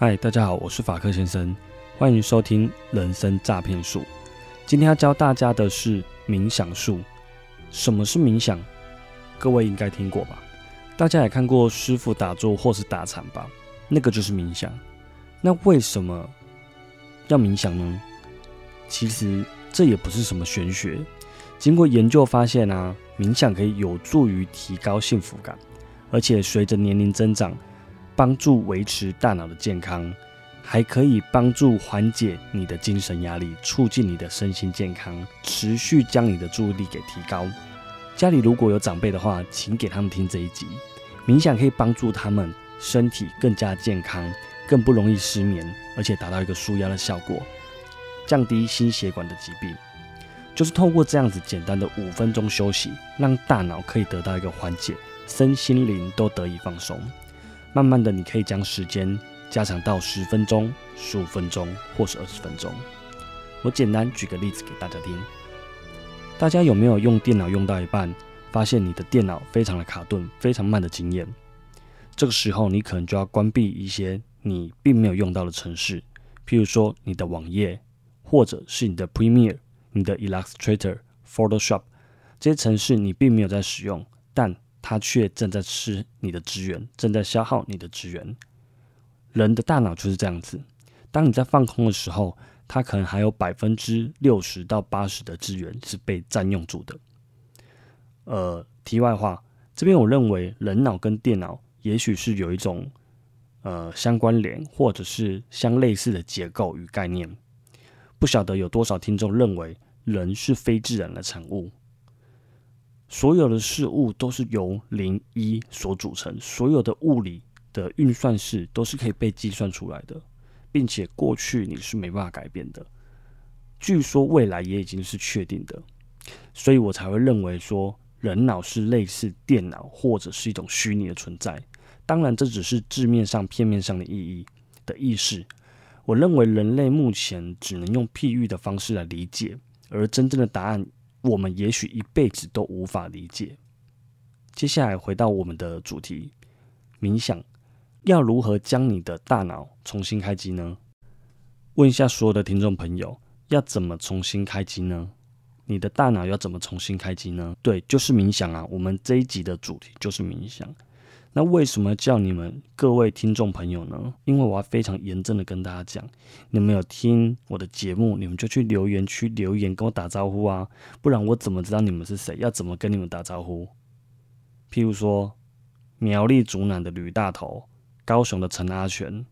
嗨，大家好，我是法克先生，欢迎收听人生诈骗术。今天要教大家的是冥想术。什么是冥想？各位应该听过吧？大家也看过师傅打坐或是打禅吧？那个就是冥想。那为什么要冥想呢？其实这也不是什么玄学。经过研究发现啊，冥想可以有助于提高幸福感，而且随着年龄增长，帮助维持大脑的健康。还可以帮助缓解你的精神压力，促进你的身心健康，持续将你的注意力给提高。家里如果有长辈的话，请给他们听这一集。冥想可以帮助他们身体更加健康，更不容易失眠，而且达到一个舒压的效果，降低心血管的疾病。就是透过这样子简单的五分钟休息，让大脑可以得到一个缓解，身心灵都得以放松。慢慢的，你可以将时间。加长到十分钟、十五分钟或是二十分钟。我简单举个例子给大家听。大家有没有用电脑用到一半，发现你的电脑非常的卡顿、非常慢的经验？这个时候，你可能就要关闭一些你并没有用到的程式，譬如说你的网页，或者是你的 Premiere、你的 Illustrator、Photoshop 这些程式，你并没有在使用，但它却正在吃你的资源，正在消耗你的资源。人的大脑就是这样子，当你在放空的时候，它可能还有百分之六十到八十的资源是被占用住的。呃，题外话，这边我认为人脑跟电脑也许是有一种呃相关联或者是相类似的结构与概念。不晓得有多少听众认为人是非自然的产物，所有的事物都是由零一所组成，所有的物理。的运算式都是可以被计算出来的，并且过去你是没办法改变的。据说未来也已经是确定的，所以我才会认为说人脑是类似电脑或者是一种虚拟的存在。当然，这只是字面上、片面上的意义的意识。我认为人类目前只能用譬喻的方式来理解，而真正的答案，我们也许一辈子都无法理解。接下来回到我们的主题，冥想。要如何将你的大脑重新开机呢？问一下所有的听众朋友，要怎么重新开机呢？你的大脑要怎么重新开机呢？对，就是冥想啊！我们这一集的主题就是冥想。那为什么叫你们各位听众朋友呢？因为我要非常严正的跟大家讲，你们有听我的节目，你们就去留言区留言跟我打招呼啊，不然我怎么知道你们是谁？要怎么跟你们打招呼？譬如说苗栗竹南的吕大头。高雄的陈阿全，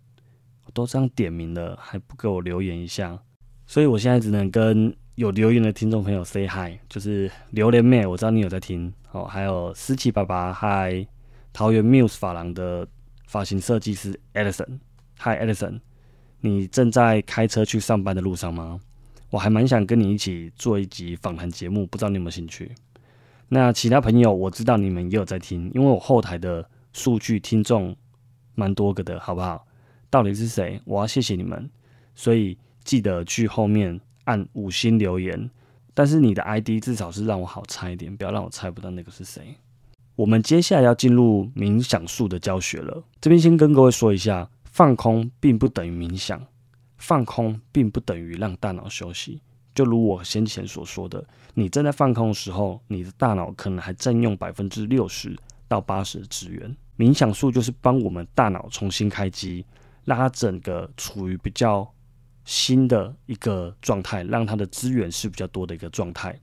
都这样点名了，还不给我留言一下，所以我现在只能跟有留言的听众朋友 say hi，就是榴莲妹，我知道你有在听哦，还有思琪爸爸，hi，桃园 Muse 发廊的发型设计师 Edison，hi Edison，你正在开车去上班的路上吗？我还蛮想跟你一起做一集访谈节目，不知道你有没有兴趣？那其他朋友，我知道你们也有在听，因为我后台的数据听众。蛮多个的，好不好？到底是谁？我要谢谢你们，所以记得去后面按五星留言。但是你的 ID 至少是让我好猜一点，不要让我猜不到那个是谁。我们接下来要进入冥想术的教学了。这边先跟各位说一下，放空并不等于冥想，放空并不等于让大脑休息。就如我先前所说的，你正在放空的时候，你的大脑可能还占用百分之六十到八十的资源。冥想术就是帮我们大脑重新开机，让它整个处于比较新的一个状态，让它的资源是比较多的一个状态。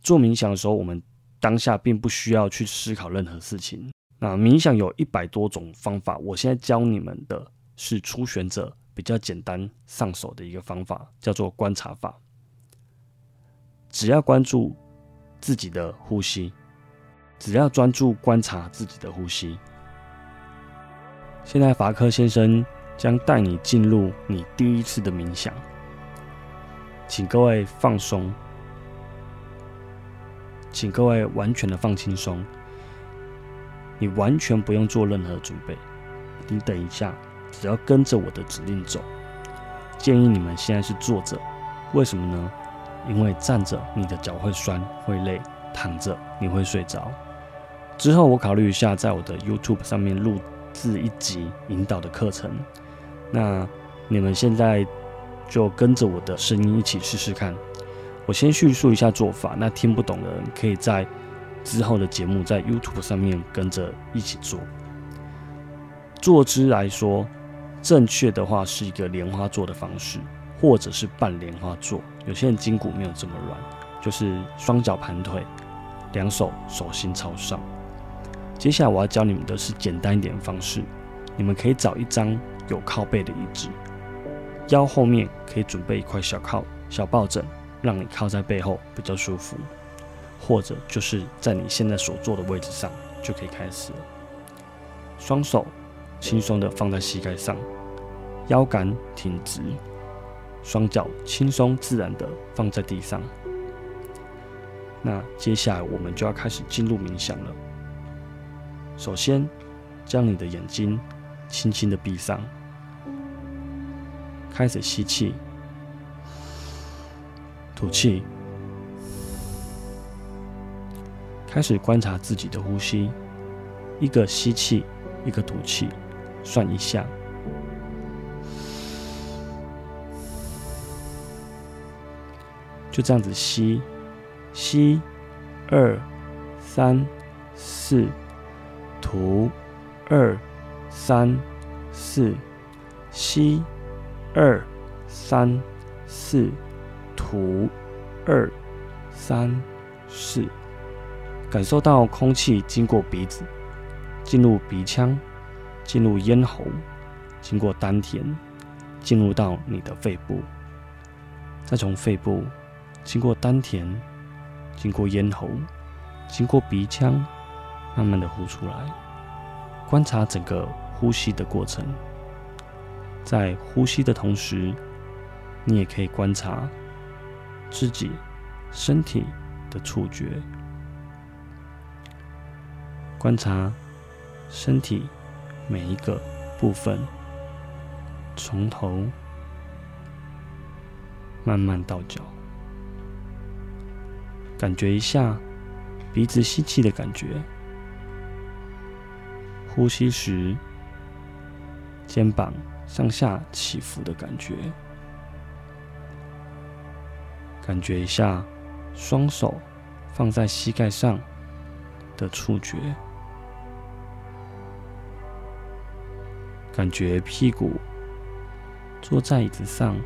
做冥想的时候，我们当下并不需要去思考任何事情。那冥想有一百多种方法，我现在教你们的是初学者比较简单上手的一个方法，叫做观察法。只要关注自己的呼吸。只要专注观察自己的呼吸。现在，法科先生将带你进入你第一次的冥想，请各位放松，请各位完全的放轻松。你完全不用做任何准备，你等一下，只要跟着我的指令走。建议你们现在是坐着，为什么呢？因为站着你的脚会酸会累，躺着你会睡着。之后我考虑一下，在我的 YouTube 上面录制一集引导的课程，那你们现在就跟着我的声音一起试试看。我先叙述一下做法，那听不懂的人可以在之后的节目在 YouTube 上面跟着一起做。坐姿来说，正确的话是一个莲花坐的方式，或者是半莲花坐。有些人筋骨没有这么软，就是双脚盘腿，两手手心朝上。接下来我要教你们的是简单一点的方式，你们可以找一张有靠背的椅子，腰后面可以准备一块小靠小抱枕。让你靠在背后比较舒服，或者就是在你现在所坐的位置上就可以开始了。双手轻松的放在膝盖上，腰杆挺直，双脚轻松自然的放在地上。那接下来我们就要开始进入冥想了。首先，将你的眼睛轻轻的闭上，开始吸气。吐气，开始观察自己的呼吸，一个吸气，一个吐气，算一下，就这样子吸，吸，二，三，四，吐，二，三，四，吸，二，三，四。吐，二，三，四，感受到空气经过鼻子，进入鼻腔，进入咽喉，经过丹田，进入到你的肺部，再从肺部经过丹田，经过咽喉，经过鼻腔，慢慢的呼出来。观察整个呼吸的过程，在呼吸的同时，你也可以观察。自己身体的触觉，观察身体每一个部分，从头慢慢到脚，感觉一下鼻子吸气的感觉，呼吸时肩膀上下起伏的感觉。感觉一下双手放在膝盖上的触觉，感觉屁股坐在椅子上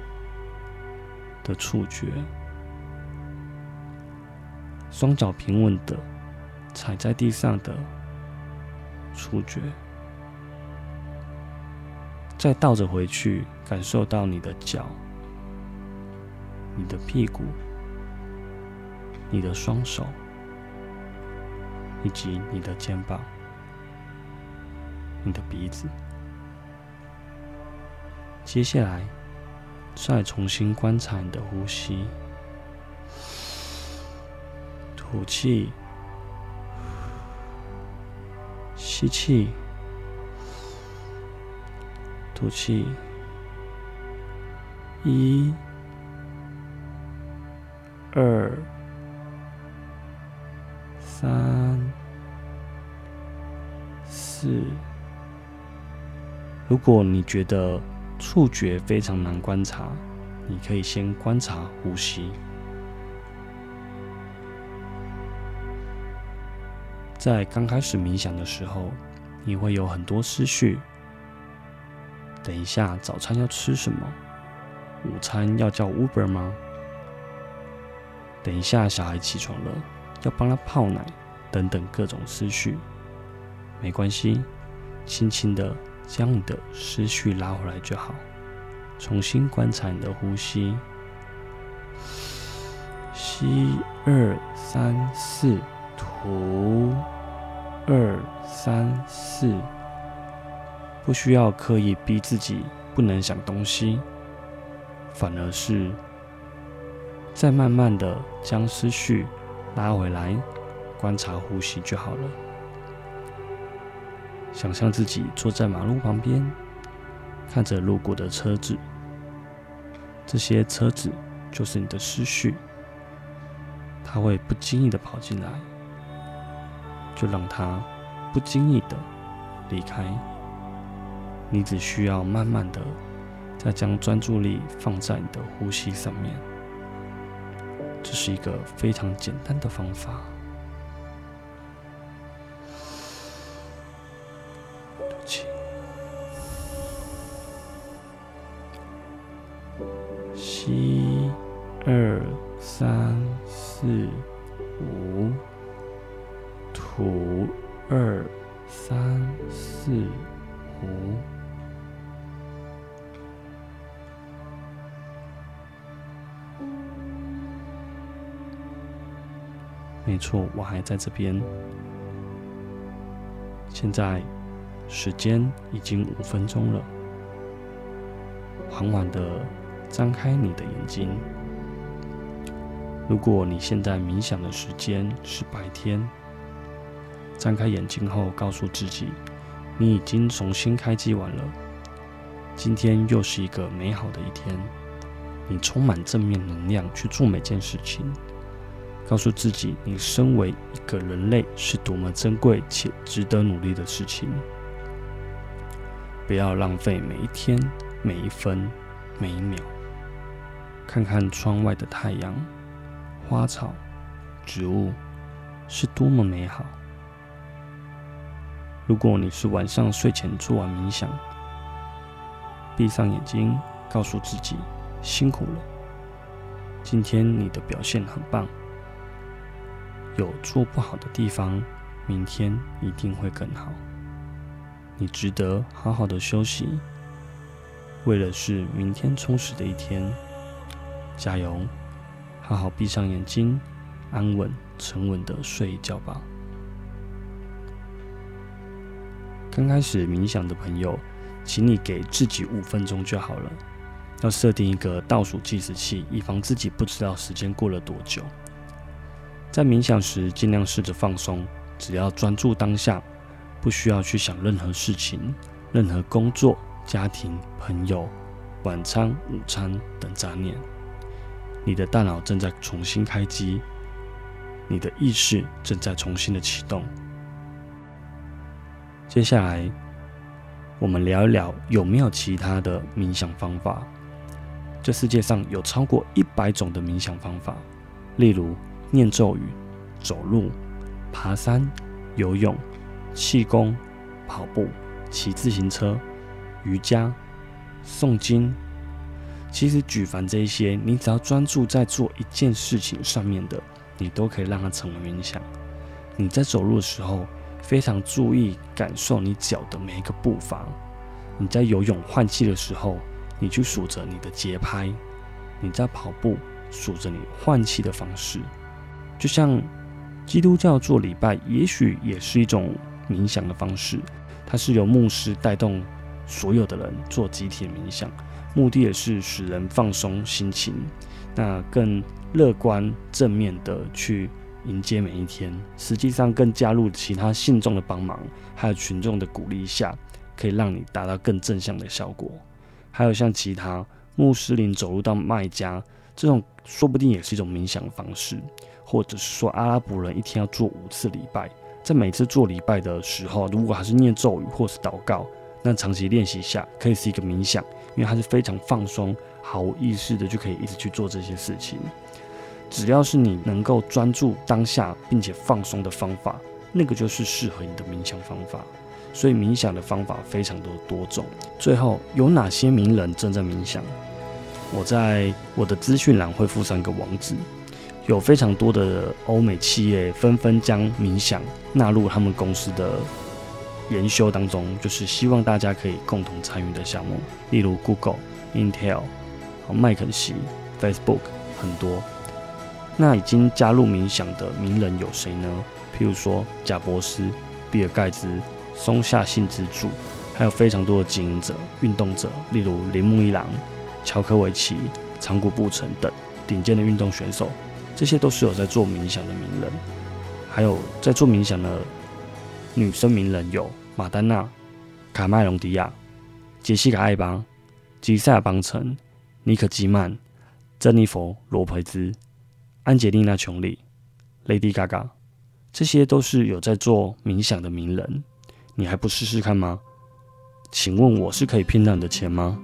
的触觉，双脚平稳的踩在地上的触觉，再倒着回去，感受到你的脚。你的屁股、你的双手以及你的肩膀、你的鼻子，接下来再重新观察你的呼吸，吐气，吸气，吐气，一。二、三、四。如果你觉得触觉非常难观察，你可以先观察呼吸。在刚开始冥想的时候，你会有很多思绪。等一下，早餐要吃什么？午餐要叫 Uber 吗？等一下，小孩起床了，要帮他泡奶，等等各种思绪，没关系，轻轻的将你的思绪拉回来就好。重新观察你的呼吸，吸二三四，吐二三四，不需要刻意逼自己不能想东西，反而是。再慢慢的将思绪拉回来，观察呼吸就好了。想象自己坐在马路旁边，看着路过的车子，这些车子就是你的思绪，它会不经意的跑进来，就让它不经意的离开。你只需要慢慢的再将专注力放在你的呼吸上面。这是一个非常简单的方法。气，吸，二三四五，吐，二三四五。没错，我还在这边。现在时间已经五分钟了，缓缓的张开你的眼睛。如果你现在冥想的时间是白天，张开眼睛后，告诉自己，你已经重新开机完了。今天又是一个美好的一天，你充满正面能量去做每件事情。告诉自己，你身为一个人类是多么珍贵且值得努力的事情。不要浪费每一天、每一分、每一秒。看看窗外的太阳、花草、植物，是多么美好。如果你是晚上睡前做完冥想，闭上眼睛，告诉自己辛苦了，今天你的表现很棒。有做不好的地方，明天一定会更好。你值得好好的休息，为了是明天充实的一天。加油，好好闭上眼睛，安稳沉稳的睡一觉吧。刚开始冥想的朋友，请你给自己五分钟就好了。要设定一个倒数计时器，以防自己不知道时间过了多久。在冥想时，尽量试着放松，只要专注当下，不需要去想任何事情、任何工作、家庭、朋友、晚餐、午餐等杂念。你的大脑正在重新开机，你的意识正在重新的启动。接下来，我们聊一聊有没有其他的冥想方法。这世界上有超过一百种的冥想方法，例如。念咒语、走路、爬山、游泳、气功、跑步、骑自行车、瑜伽、诵经。其实举凡这一些，你只要专注在做一件事情上面的，你都可以让它成为冥想。你在走路的时候，非常注意感受你脚的每一个步伐；你在游泳换气的时候，你去数着你的节拍；你在跑步，数着你换气的方式。就像基督教做礼拜，也许也是一种冥想的方式。它是由牧师带动所有的人做集体冥想，目的也是使人放松心情，那更乐观正面的去迎接每一天。实际上，更加入其他信众的帮忙，还有群众的鼓励下，可以让你达到更正向的效果。还有像其他穆斯林走入到麦加，这种说不定也是一种冥想的方式。或者是说，阿拉伯人一天要做五次礼拜，在每次做礼拜的时候，如果还是念咒语或是祷告，那长期练习下可以是一个冥想，因为它是非常放松、毫无意识的就可以一直去做这些事情。只要是你能够专注当下并且放松的方法，那个就是适合你的冥想方法。所以冥想的方法非常的多种。最后有哪些名人正在冥想？我在我的资讯栏会附上一个网址。有非常多的欧美企业纷纷将冥想纳入他们公司的研修当中，就是希望大家可以共同参与的项目，例如 Google、Intel、麦肯锡、Facebook 很多。那已经加入冥想的名人有谁呢？譬如说贾博斯、比尔盖茨、松下幸之助，还有非常多的经营者、运动者，例如铃木一郎、乔科维奇、长谷部诚等顶尖的运动选手。这些都是有在做冥想的名人，还有在做冥想的女生名人有马丹娜、卡麦隆迪亚、杰西卡艾邦、吉赛尔邦辰、尼可基曼、珍妮佛罗培兹、安杰丽娜琼里、Lady Gaga，这些都是有在做冥想的名人，你还不试试看吗？请问我是可以骗到你的钱吗？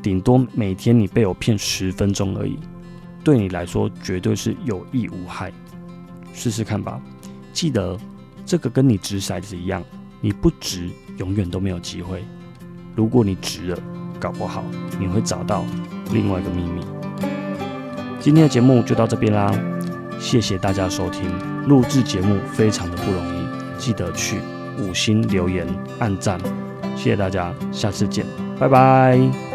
顶多每天你被我骗十分钟而已，对你来说绝对是有益无害。试试看吧，记得这个跟你掷骰子一样，你不掷永远都没有机会。如果你值了，搞不好你会找到另外一个秘密。今天的节目就到这边啦，谢谢大家收听。录制节目非常的不容易，记得去五星留言、按赞，谢谢大家，下次见，拜拜。